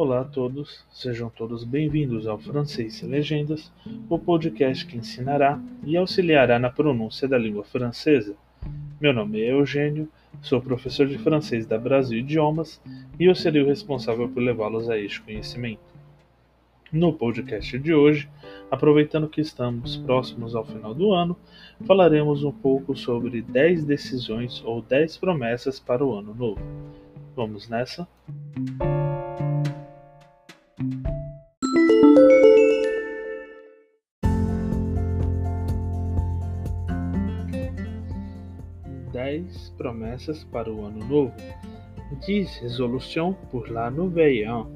Olá a todos, sejam todos bem-vindos ao Francês Sem Legendas, o podcast que ensinará e auxiliará na pronúncia da língua francesa. Meu nome é Eugênio, sou professor de francês da Brasil Idiomas e eu serei o responsável por levá-los a este conhecimento. No podcast de hoje, aproveitando que estamos próximos ao final do ano, falaremos um pouco sobre 10 decisões ou 10 promessas para o ano novo. Vamos nessa? Dez promessas para o ano novo. 10 resolutions pour la nouvelle an.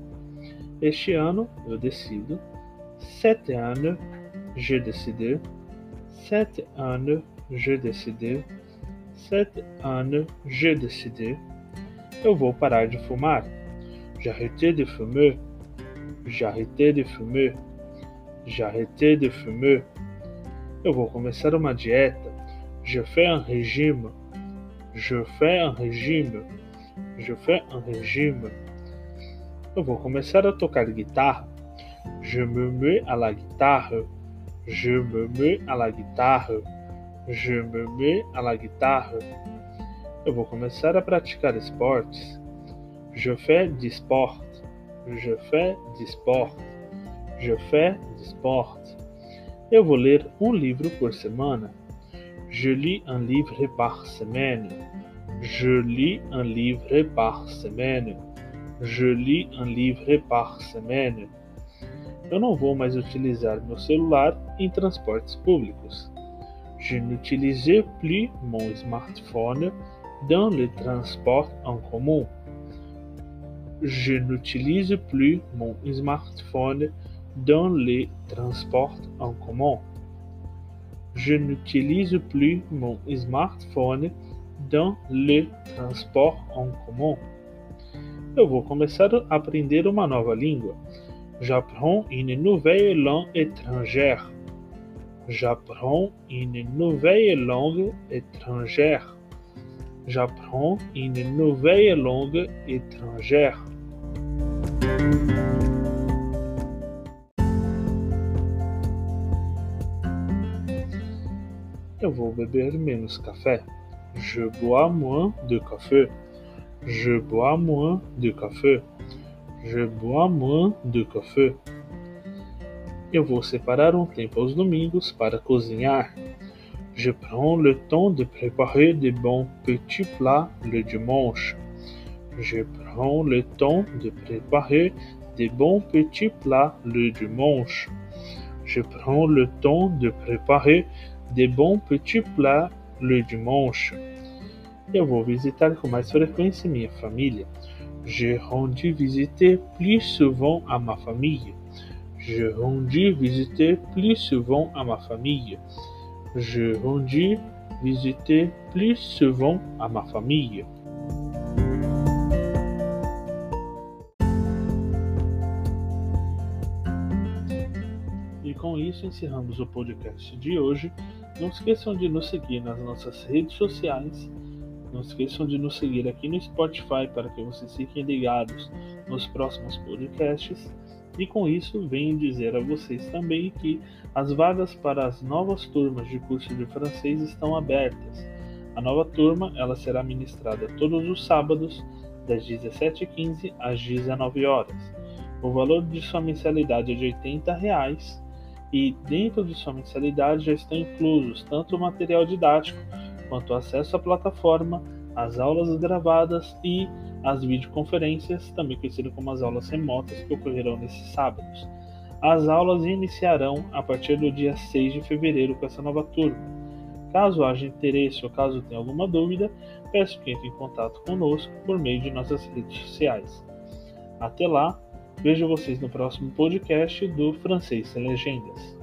Este ano eu decido. Sete anos je décide. Sete anos je décide. Sete anos je décide. Eu vou parar de fumar. J'arrêté de fumer. J'arrêté de fumer. J'arrêté de fumer. Eu vou começar uma dieta. Je fais un régime. Je fais un régime. Je fais un régime. Eu vou começar a tocar guitarra. Je me mets à la guitare. Je me mets à la guitare. Je me mets à la guitare. Eu vou começar a praticar esportes. Je fais du sport. Je fais du sport. Je fais du sport. Eu vou ler um livro por semana. Je lis un livre par semaine. Je lis un livre par semaine. Je lis un livre par semaine. Eu não vou mais utilizar meu celular em públicos. Je n'utilise plus mon smartphone dans les transports en commun. Je n'utilise plus mon smartphone dans les transports en commun. Je n'utilise plus mon smartphone dans les transports en commun. Eu vou começar a aprender uma nova língua. J'apprends une nouvelle langue étrangère. J'apprends une nouvelle langue étrangère. J'apprends une nouvelle langue étrangère. Eu vou beber menos café. Je bois moins de café. Je bois moins de café. Je bois moins de café. Eu vou separar um tempo aos domingos para cozinhar. Je prends le temps de préparer de bons petits plats le dimanche. Je prends le temps de préparer de bons petits plats le dimanche. Je prends le temps de préparer de bons petits plats le dimanche. Eu vou visitar com mais frequência minha família. Je rendu visiter plus souvent à ma famille. Je rendu visiter plus souvent à ma famille. Je rendu visiter plus souvent à ma famille. Com isso encerramos o podcast de hoje. Não esqueçam de nos seguir nas nossas redes sociais. Não esqueçam de nos seguir aqui no Spotify para que vocês fiquem ligados nos próximos podcasts. E com isso, venho dizer a vocês também que as vagas para as novas turmas de curso de francês estão abertas. A nova turma ela será ministrada todos os sábados, das 17h15 às 19 horas. O valor de sua mensalidade é de 80 reais, e dentro de sua mensalidade já estão inclusos tanto o material didático quanto o acesso à plataforma, as aulas gravadas e as videoconferências, também conhecidas como as aulas remotas, que ocorrerão nesses sábados. As aulas iniciarão a partir do dia 6 de fevereiro com essa nova turma. Caso haja interesse ou caso tenha alguma dúvida, peço que entre em contato conosco por meio de nossas redes sociais. Até lá, vejo vocês no próximo podcast do Francês Sem Legendas.